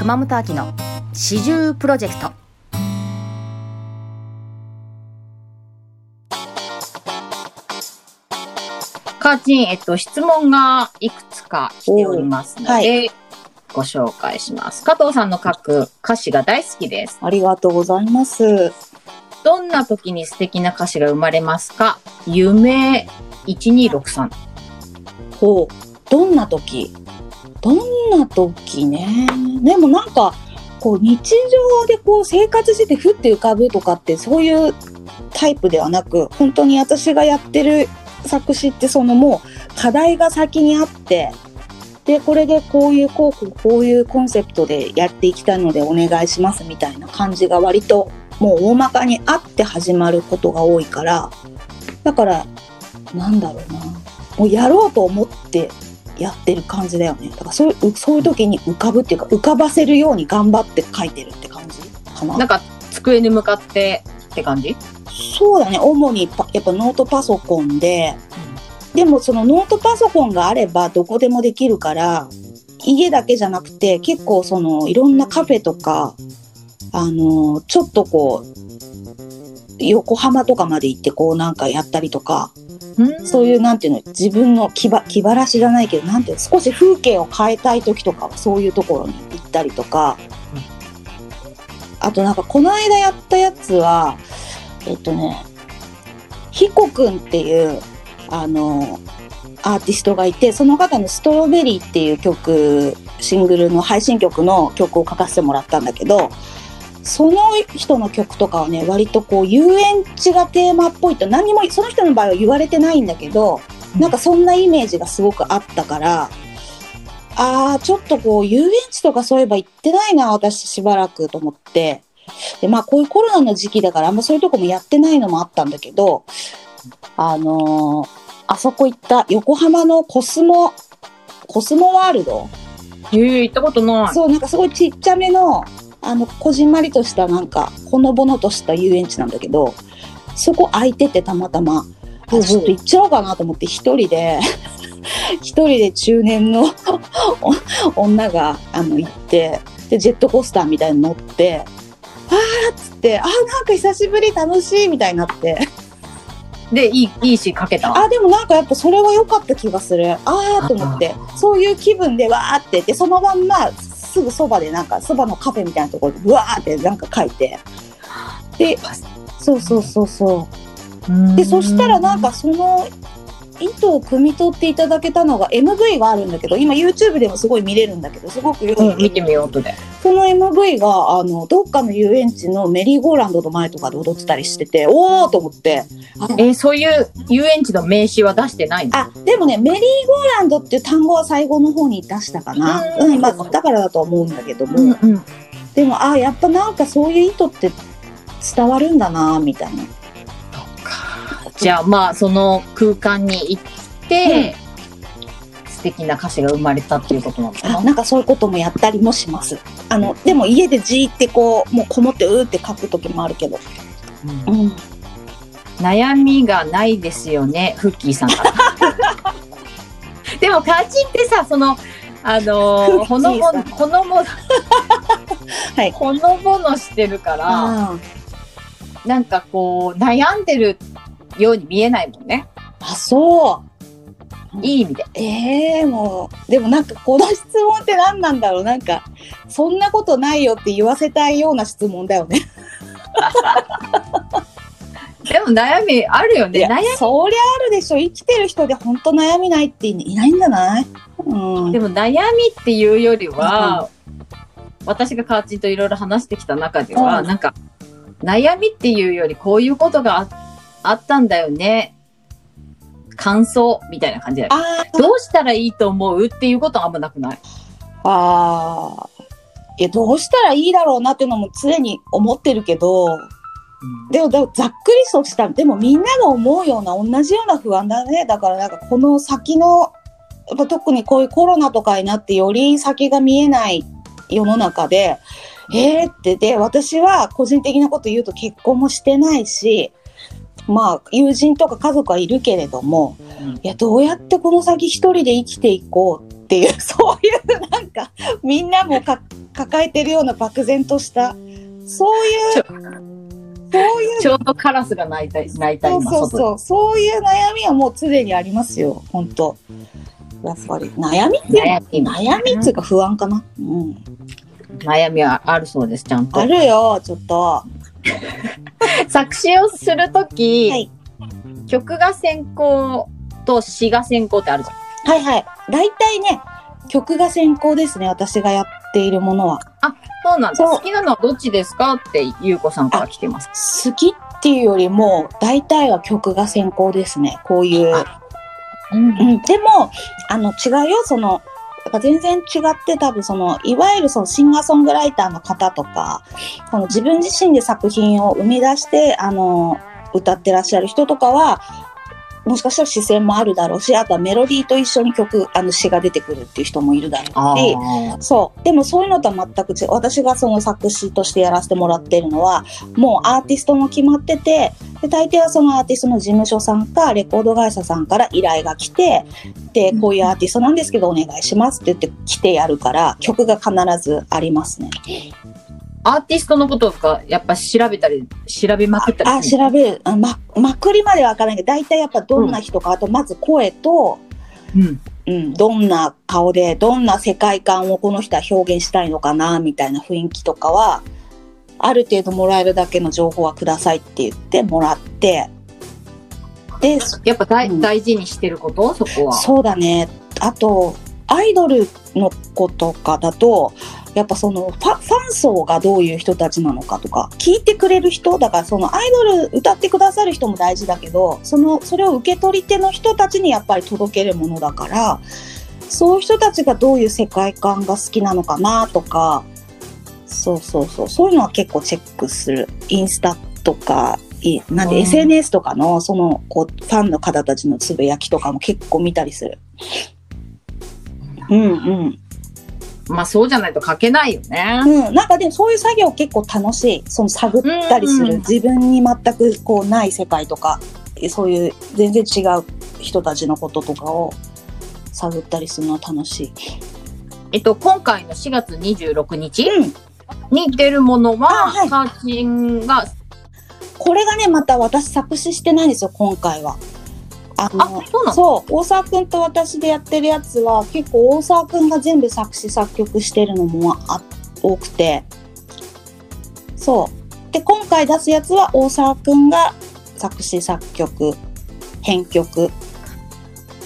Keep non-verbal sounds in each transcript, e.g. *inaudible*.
熊本秋の四十プロジェクトカーチン、えっと、質問がいくつか来ておりますので、はいご紹介します。加藤さんの書く歌詞が大好きです。ありがとうございます。どんな時に素敵な歌詞が生まれますか？夢1263。ほう。どんな時？どんな時ね。でもなんか、こう日常でこう生活しててふって浮かぶとかってそういうタイプではなく、本当に私がやってる作詞ってそのもう課題が先にあって、で、これでこういうこうこういうコンセプトでやっていきたいのでお願いしますみたいな感じが割ともう大まかにあって始まることが多いから、だから、なんだろうな。もうやろうと思ってやってる感じだよね。だからそういう、そういう時に浮かぶっていうか、浮かばせるように頑張って書いてるって感じかな。なんか机に向かってって感じ？そうだね。主にパやっぱノートパソコンで、でもそのノートパソコンがあればどこでもできるから、家だけじゃなくて結構そのいろんなカフェとか、あの、ちょっとこう、横浜とかまで行ってこうなんかやったりとか、うんそういうなんていうの、自分の気ば気晴らしじゃないけど、なんていうの、少し風景を変えたい時とかはそういうところに行ったりとか、あとなんかこの間やったやつは、えっとね、ヒコくんっていう、あの、アーティストがいて、その方のストロベリーっていう曲、シングルの配信曲の曲を書かせてもらったんだけど、その人の曲とかはね、割とこう遊園地がテーマっぽいと何にもその人の場合は言われてないんだけど、なんかそんなイメージがすごくあったから、ああ、ちょっとこう遊園地とかそういえば行ってないな、私しばらくと思って。で、まあこういうコロナの時期だからあんまそういうとこもやってないのもあったんだけど、あのーあそこ行った横浜のコスモ、コスモワールドへえ、行ったことない。そう、なんかすごいちっちゃめの、あの、こじんまりとしたなんか、ほのぼのとした遊園地なんだけど、そこ空いててたまたま、ちょっと行っちゃおうかなと思って一人で、*laughs* 一人で中年のお *laughs* 女が、あの、行って、で、ジェットコースターみたいに乗って、あーっつって、あーなんか久しぶり楽しいみたいになって、で、いい、いいしかけた？あ、でもなんかやっぱそれは良かった気がする。あーと思って、そういう気分でわーって、で、そのまんますぐそばでなんか、そばのカフェみたいなところで、わーってなんか書いて。で、そうそうそうそう。で、そしたらなんかその糸を汲み取っていただけたのが MV があるんだけど、今 YouTube でもすごい見れるんだけど、すごくようん、見てみようとで。その MV が、あの、どっかの遊園地のメリーゴーランドの前とかで踊ってたりしてて、おーと思って、えーそういう遊園地の名刺は出してないの？あ、でもね、メリーゴーランドっていう単語は最後の方に出したかな。ううんん、まあ、だからだと思うんだけども。うんうん。でも、あ、やっぱなんかそういう意図って伝わるんだな、みたいな。じゃあまあその空間に行って、素敵な歌詞が生まれたっていうことなのかな？あなんかそういうこともやったりもします。あの、でも家でじーってこう、もうこもってうーって書く時もあるけど。うん。悩みがないですよね、フッキーさんから。*laughs* でもカーチンってさ、その、あのー、ほのぼほのぼの、*laughs* はいほのぼのしてるから、あなんかこう、悩んでるように見えないもんね。あ、そう。いい意味で。ええもう、でもなんかこの質問って何なんだろうなんか、そんなことないよって言わせたいような質問だよね。でも悩みあるよね。悩そりゃあるでしょ。生きてる人で本当悩みないっていないんじゃない？うん。み、でも悩みっていうよりは、私がカーチンといろいろ話してきた中では、うんなんか、悩みっていうよりこういうことがああったんだよね。感想みたいな感じだどうしたらいいと思うっていうことはあんまなくない？あー。いや、どうしたらいいだろうなっていうのも常に思ってるけど、でも、ざっくりとした、でもみんなが思うような同じような不安だね。だからなんかこの先の、やっぱ特にこういうコロナとかになってより先が見えない世の中で、えーってで、私は個人的なこと言うと結婚もしてないし、まあ友人とか家族はいるけれども、うんいや、どうやってこの先一人で生きていこうっていう、*laughs* そういうなんか、みんなもか抱えてるような漠然とした、そういう、そういうちょうどカラスが鳴いた、鳴いたそう。そうそう。そういう悩みはもう常にありますよ。本当やっぱり。悩みっていう悩みの悩みっていうか不安かな。うん。悩みはあるそうです、ちゃんとあ。るよ、ちょっと。*laughs* 作詞をするとき、はい曲が先行と詩が先行ってあるじゃん。はいはい。大体ね、曲が先行ですね。私がやっているものは。そうなんです。好きなのはどっちですかって、ゆうこさんから来てます。好きっていうよりも、大体は曲が先行ですね。こういう。うんうん。でも、あの、違うよ。その、全然違って多分その、いわゆるそのシンガーソングライターの方とか、この自分自身で作品を生み出して、あの、歌ってらっしゃる人とかは、もしかしたら視線もあるだろうし、あとはメロディーと一緒に曲、あの詩が出てくるっていう人もいるだろあうし、ーそう。でもそういうのとは全く違う。私がその作詞としてやらせてもらってるのは、もうアーティストも決まってて、で、大抵はそのアーティストの事務所さんか、レコード会社さんから依頼が来て、で、こういうアーティストなんですけどお願いしますって言って来てやるから、曲が必ずありますね。アーティストのこととか、やっぱ調べたり、調べまくったりあ、調べる。あま、まくりまではわからないけど、大体やっぱどんな人か、あとまず声と、うん。うん、どんな顔で、どんな世界観をこの人は表現したいのかな、みたいな雰囲気とかは、ある程度もらえるだけの情報はくださいって言ってもらって、で、やっぱ大,、うん大事にしてること？そこは。そうだね。あと、アイドルの子とかだと、やっぱそのファファン層がどういう人たちなのかとか、聞いてくれる人、だからそのアイドル歌ってくださる人も大事だけど、その、それを受け取り手の人たちにやっぱり届けるものだから、そういう人たちがどういう世界観が好きなのかなとか、そうそうそう、そういうのは結構チェックする。インスタとか、いなんでうん SNS とかのそのこうファンの方たちのつぶやきとかも結構見たりする。うんうん。まあそうじゃないと書けないよね。うん、なんかでもそういう作業結構楽しい。その探ったりする。うんうん自分に全くこうない世界とか、そういう全然違う人たちのこととかを探ったりするのは楽しい。えっと、今回の4月26日うん。に出るものは、あはいカーチンが、これがね、また私作詞してないんですよ、今回は。ああ、そうなの？そう、大沢くんと私でやってるやつは、結構大沢くんが全部作詞作曲してるのもあ多くて。そう。で、今回出すやつは大沢くんが作詞作曲、編曲、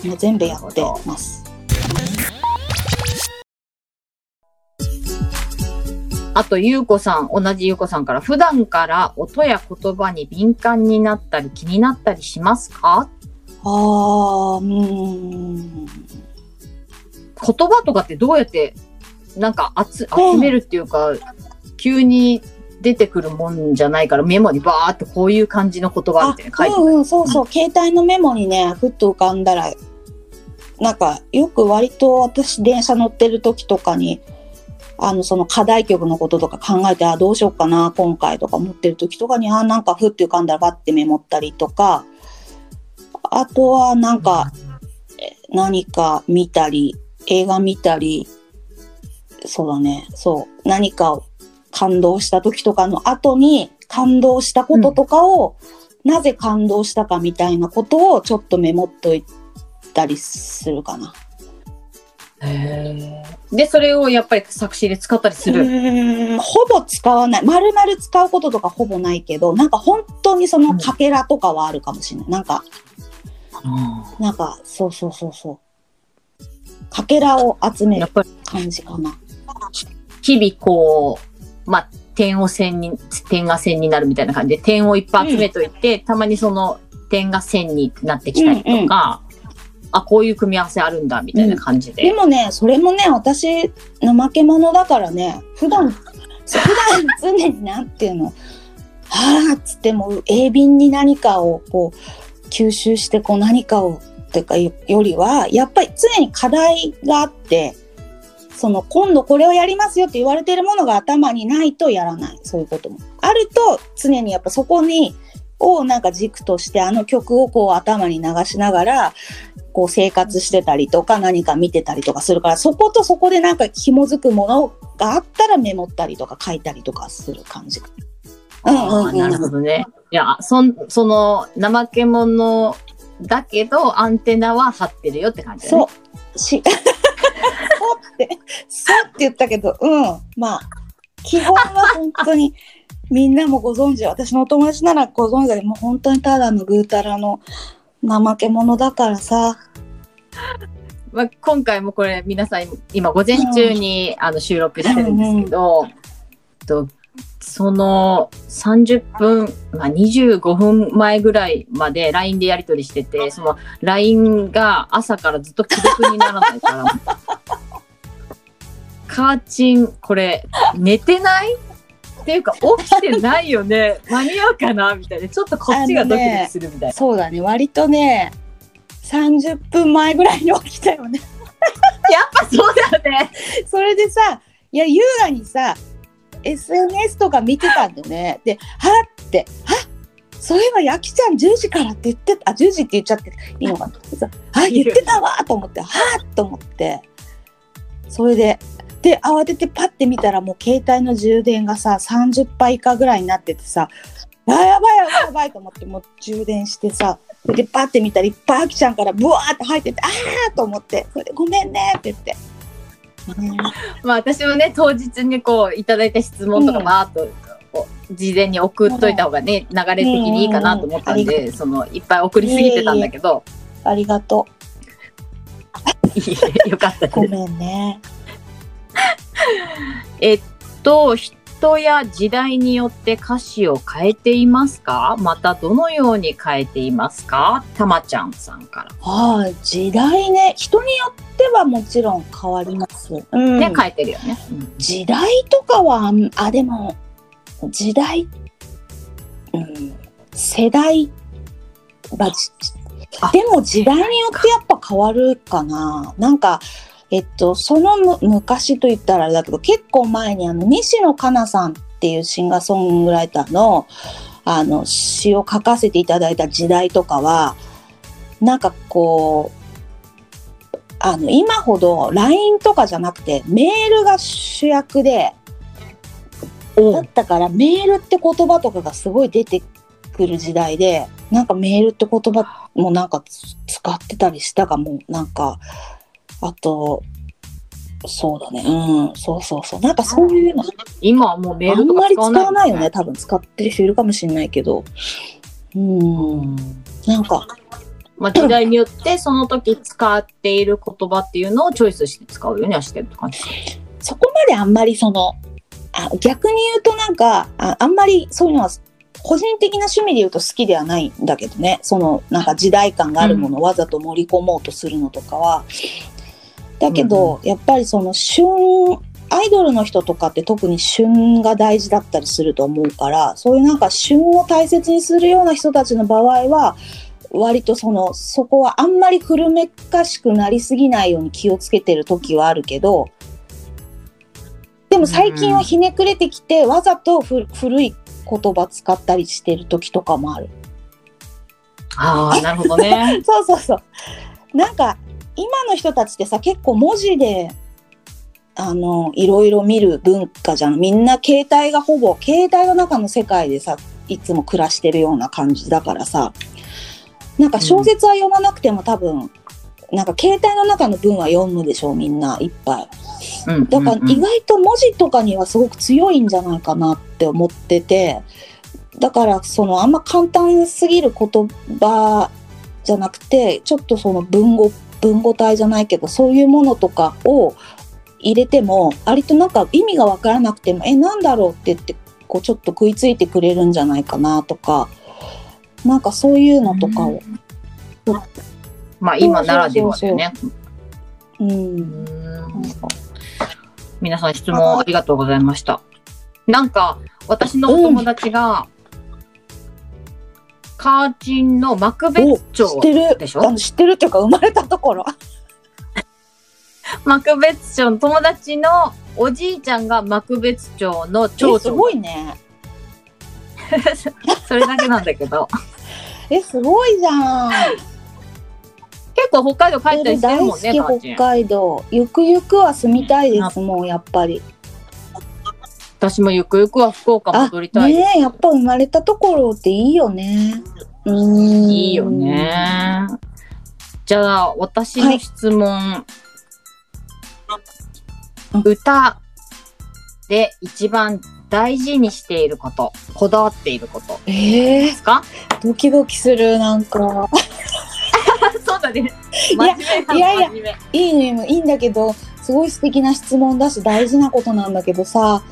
もう全部やってます。あと、ゆうこさん、同じゆうこさんから、普段から音や言葉に敏感になったり気になったりしますか？あー、うーん。言葉とかってどうやって、なんか集集めるっていうか、急に出てくるもんじゃないから、メモにバーってこういう感じの言葉みたいな書いてうんうん、そうそう、携帯のメモにね、ふっと浮かんだら、なんか、よく割と私、電車乗ってる時とかに、あの、その課題曲のこととか考えて、あ、どうしようかな、今回とか思ってる時とかに、あ、なんかふって浮かんだらバッてメモったりとか、あとはなんか、え何か見たり、映画見たり、そうだね、そう、何かを感動した時とかの後に、感動したこととかを、なぜ感動したかみたいなことをちょっとメモっといたりするかな。で、それをやっぱり作詞で使ったりすうる。ほぼ使わない。丸々使うこととかほぼないけど、なんか本当にそのかけらとかはあるかもしれない。なんか、なんか、そうそうそうそう。かけらを集める感じかな。日々こう、まあ、点を線に、点が線になるみたいな感じで、点をいっぱい集めといて、たまにその点が線になってきたりとか、あ、こういう組み合わせあるんだ、みたいな感じでで。もね、それもね、私、怠け者だからね、普段、*laughs* 普段常になんていうの、はあっつっても、鋭敏に何かをこう、吸収してこう何かを、っていうかよよりは、やっぱり常に課題があって、その今度これをやりますよって言われてるものが頭にないとやらない。そういうことも。あると常にやっぱそこに、をなんか軸としてあの曲をこう頭に流しながらこう生活してたりとか何か見てたりとかするから、そことそこでなんか紐づくものがあったらメモったりとか書いたりとかする感じ。うんうんうん。あーなるほどね。いや、そん、その、怠け者だけど、アンテナは張ってるよって感じだね。そう。し、*laughs* そうって、そうって言ったけど、うん。まあ、基本は本当に、みんなもご存知、私のお友達ならご存知だけど、もう本当にただのぐうたらの怠け者だからさ。まあ、今回もこれ皆さん今午前中に、あの収録してるんですけど、とその30分、まあ、25分前ぐらいまで LINE でやり取りしててその LINE が朝からずっと既読にならないから。*laughs* カーチンこれ寝てない？っていうか起きてないよね？間に合うかな？みたいな。ちょっとこっちがドキドキするみたいな。そうだね、割とね、30分前ぐらいに起きたよね。やっぱそうだよね。*laughs* それでさ、いや、優雅にさ、SNS とか見てたんだよね。で、はって、はそういえば、やきちゃん10時からって言ってた、あ、10時って言っちゃっていいのかな。さあ、言ってたわと思って、はっと思って、それで、で、慌ててパッて見たら、もう携帯の充電がさ、30以下ぐらいになっててさ、あやばいやばいやばいと思って、もう充電してさ、で、パッて見たらいっぱいあきちゃんからブワーって入ってて、あーと思って、それでごめんねって言って。うんまあ私もね当日にこういただいた質問とかうんバーっと事前に送っといた方がね流れ的にいいかなと思ったんでそのいっぱい送りすぎてたんだけどありがといいよかったう。ごです。めんね。えっと人や時代によって歌詞を変えていますか？またどのように変えていますか？たまちゃんさんから。ああ、時代ね。人によってはもちろん変わります。うん。ね変えてるよね。うん時代とかは、あ、でも、時代、うん、世代、まあでも時代によってやっぱ変わるかな。なんか、えっと、そのむ昔と言ったらあれだけど、結構前にあの、西野カナさんっていうシンガーソングライターの、あの、詩を書かせていただいた時代とかは、なんかこう、あの、今ほど LINE とかじゃなくて、メールが主役で、だったからメールって言葉とかがすごい出てくる時代で、なんかメールって言葉もなんかつ使ってたりしたかも、なんか、あと、そうだね、うん、そうそうそう。なんかそういうの、今はもうメーあルとかんまり使使わないわないよね。多分使ってる人いるかもしれないけど。うん、なんか、まあ、時代によってその時使っている言葉っていうのをチョイスして使うようにはしてるって感じ。そこまであんまりその、あ逆に言うとなんかあ、あんまりそういうのは、個人的な趣味で言うと好きではないんだけどね。その、なんか時代感があるものをわざと盛り込もうとするのとかは。だけど、やっぱりその旬、アイドルの人とかって特に旬が大事だったりすると思うから、そういうなんか旬を大切にするような人たちの場合は、割とその、そこはあんまり古めかしくなりすぎないように気をつけてる時はあるけど、でも最近はひねくれてきて、わざとふ古い言葉使ったりしてる時とかもある。ああ、なるほどね。*laughs* そうそうそう。なんか、今の人たちってさ、結構文字で、あの、いろいろ見る文化じゃん。みんな携帯がほぼ、携帯の中の世界でさ、いつも暮らしてるような感じだからさ、なんか小説は読まなくても多分、なんか携帯の中の文は読むでしょ、みんないっぱい。うんだからうんうん意外と文字とかにはすごく強いんじゃないかなって思ってて、だからそのあんま簡単すぎる言葉じゃなくて、ちょっとその文語、文語体じゃないけど、そういうものとかを入れても、割となんか意味がわからなくても、え、なんだろうって言って、こうちょっと食いついてくれるんじゃないかなとか、なんかそういうのとかを、まあ今ならではだよね。うん、皆さん質問ありがとうございました。なんか私のお友達が、カーチンの幕別町でしょ？知ってる。っていうか生まれたところ。*laughs* 幕別町の友達のおじいちゃんが幕別町の町えす長ごいね。*laughs* それだけなんだけど。*laughs* え、すごいじゃん。結結構北海道帰ったりしてるもんね、北海道。ゆくゆくは住みたいですもんやっぱり私もゆくゆくは福岡あ戻りたい。ねえやっぱ生まれたところっていいよねうーんいいよね。じゃあ、私の質問。うん歌で一番大事にしていること、こだわっていることええですか？ドキドキするなんか *laughs* そうだね。いやいやいやいいねいいんだけどすごい素敵な質問だし大事なことなんだけどさ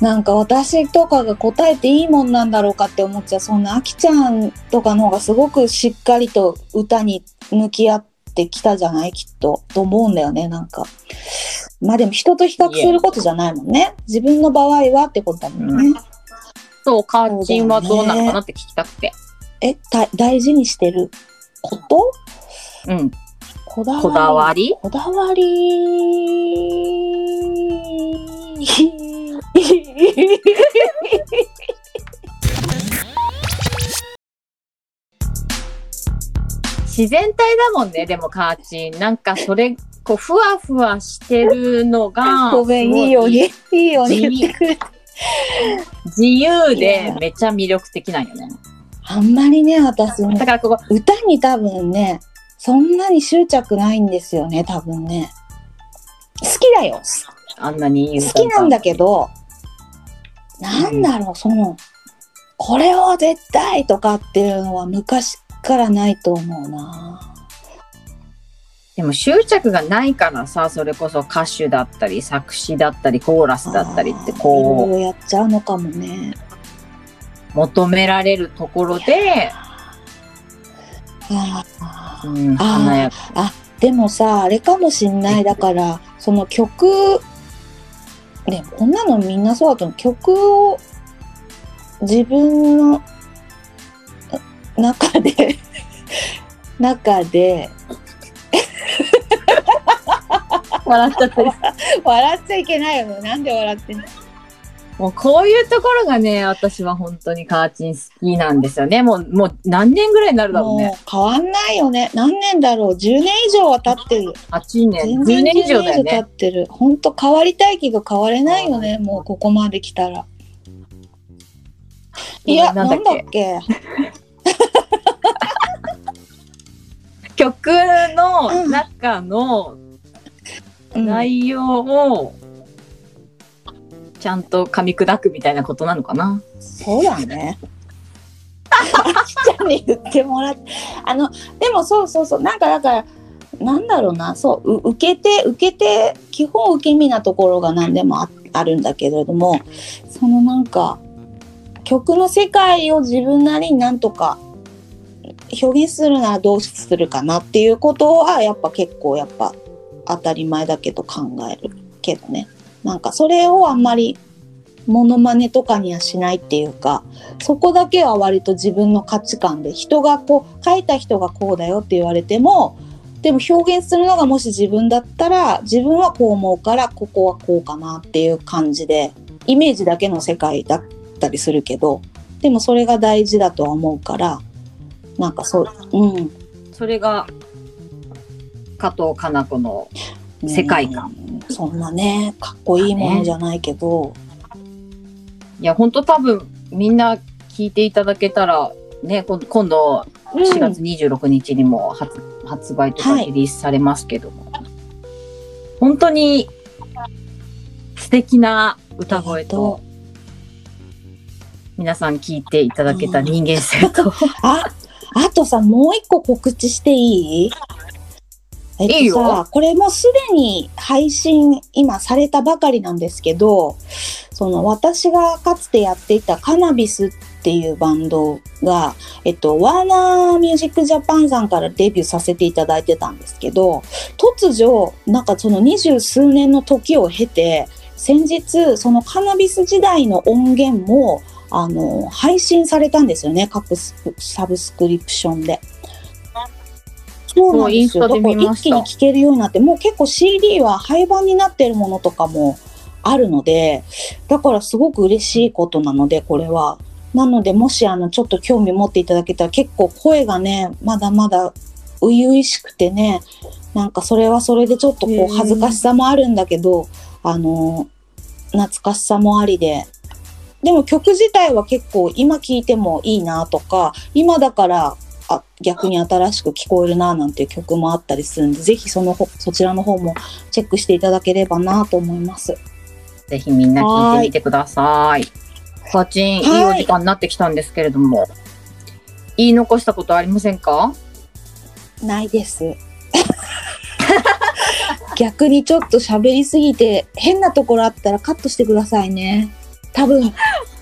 なんか私とかが答えていいもんなんだろうかって思っちゃう。そんなあきちゃんとかの方がすごくしっかりと歌に向き合ってきたじゃない？きっとと思うんだよね。なんか。まあでも人と比較することじゃないもんね。自分の場合はってことだもんね、そう、カーチンはどうなのかなって聞きたくて。えだ大事にしてる？こと？うん。こだわり？こだわり？こだわり。自然体だもんね、でもカーチン。なんかそれ、こう、ふわふわしてるのが、ごめん、いいように、いいように言ってくれ。自由でめっちゃ魅力的なんよね。あんまりね、私ねだからここ、歌に多分ね、そんなに執着ないんですよね、多分ね。好きだよ。あんなにいい好歌きなんだけど、なんだろう、その、これを絶対とかっていうのは昔からないと思うな。でも執着がないからさ、それこそ歌手だったり、作詞だったり、コーラスだったりって、こいろいろやっちゃうのかもね。う、求められるところで、あーうん、あ。でもさあれかもしんないだからその曲ねこんなのみんなそうだと思う。曲を自分の *laughs* 中で *laughs* 中で笑っちゃってる。笑っちゃいけないよね。なんで笑ってんの？もうこういうところがね、私は本当にカーチン好きなんですよね。もう、もう何年ぐらいになるだろうね。もう変わんないよね。何年だろう。10年以上は経ってる。8年、10全然年以上だよ経っね。てる。ほんと変わりたいけど変われないよね。もうここまで来たら。いやななんんだだっけ？曲の中のうん。内容をちゃんと噛み砕くみたいなことなのかな？そうだね。あきちゃんに言ってもらって。あの、でもそうそうそう。なんかだから、なんだろうな、そう、う受けて、受けて、基本受け身なところが何でもああるんだけれども、そのなんか、曲の世界を自分なりになんとか表現するならどうするかなっていうことは、やっぱ結構やっぱ当たり前だけど考えるけどね。なんかそれをあんまりモノマネとかにはしないっていうかそこだけは割と自分の価値観で人がこう書いた人がこうだよって言われてもでも表現するのがもし自分だったら自分はこう思うからここはこうかなっていう感じでイメージだけの世界だったりするけどでもそれが大事だとは思うからなんかそううん。それが加藤かな子の世界観。うんそんなねかっこいいものじゃないけど、い。や本当多分みんな聞いていただけたらね今度今度4月26日にも発,、発売とかはいリリースされますけども、本当に素敵な歌声と。皆さん聞いていただけた人間性と、*laughs* あ、あとさ、もう一個告知していい？えっとさいいよこれもすでに配信今されたばかりなんですけど、その私がかつてやっていたカナビスっていうバンドが、えっと、ワーナーミュージックジャパンさんからデビューさせていただいてたんですけど、突如、なんかその二十数年の時を経て、先日、そのカナビス時代の音源も、あの、配信されたんですよね。各スサブスクリプションで。そうなんですよ。だから一気に聴けるようになって、もう結構 CD は廃盤になってるものとかもあるので、だからすごく嬉しいことなので、これは。なので、もしあの、ちょっと興味持っていただけたら、結構声がね、まだまだ初々しくてね、なんかそれはそれでちょっとこう恥ずかしさもあるんだけど、あの、懐かしさもありで。でも曲自体は結構今聴いてもいいなとか、今だからあ逆に新しく聞こえるななんていう曲もあったりするんで、ぜひその方そちらの方もチェックしていただければなと思います。ぜひみんな聞いてみてください。ガチン、いいお時間になってきたんですけれども、言い残したことありませんか？ないです。*laughs* 逆にちょっと喋りすぎて変なところあったらカットしてくださいね。多分、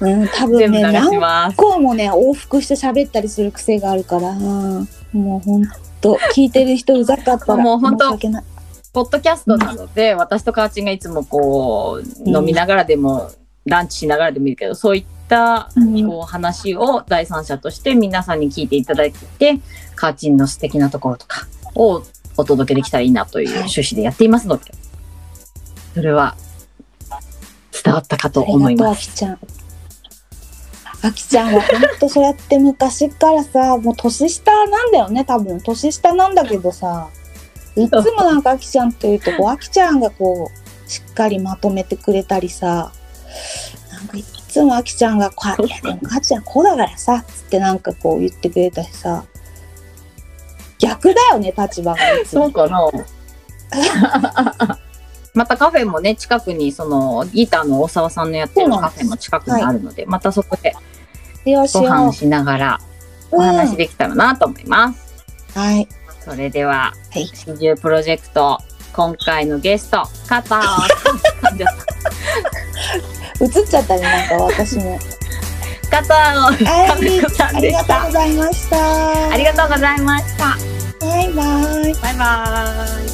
うん、多分ね、何。個もね、往復して喋ったりする癖があるから、うんもうほんと、聞いてる人うざかったらもうほんと申し訳ない。ポッドキャストなので、私とカーチンがいつもこう、うん飲みながらでも、ランチしながらでもいいけど、そういった、うんこう、話を第三者として皆さんに聞いていただいて、カーチンの素敵なところとかをお届けできたらいいなという趣旨でやっていますので、それは伝わったかとありがとう、あ思います。きちゃん。あきちゃんはほんとそうやって昔からさ、もう年下なんだよね、多分。年下なんだけどさ、いつもなんかあきちゃんというと、こう、あきちゃんがこう、しっかりまとめてくれたりさ、なんかいつもあきちゃんがこう、いやでもあきちゃんこうだからさ、つってなんかこう言ってくれたしさ、逆だよね、立場がいつも。そうかな *laughs* またカフェもね、近くに、その、ギターの大沢さんのやってるカフェも近くにあるので、またそこでよしよご飯しながらお話できたらなと思います。うんはい。それでは、はい始終プロジェクト、今回のゲスト、加藤さん。*laughs* 映っちゃったね、なんか私も。*laughs* 加藤はい、和子さんありがとうでしたご。ざいました。ありがとうございました。バイバイ。バイバイ。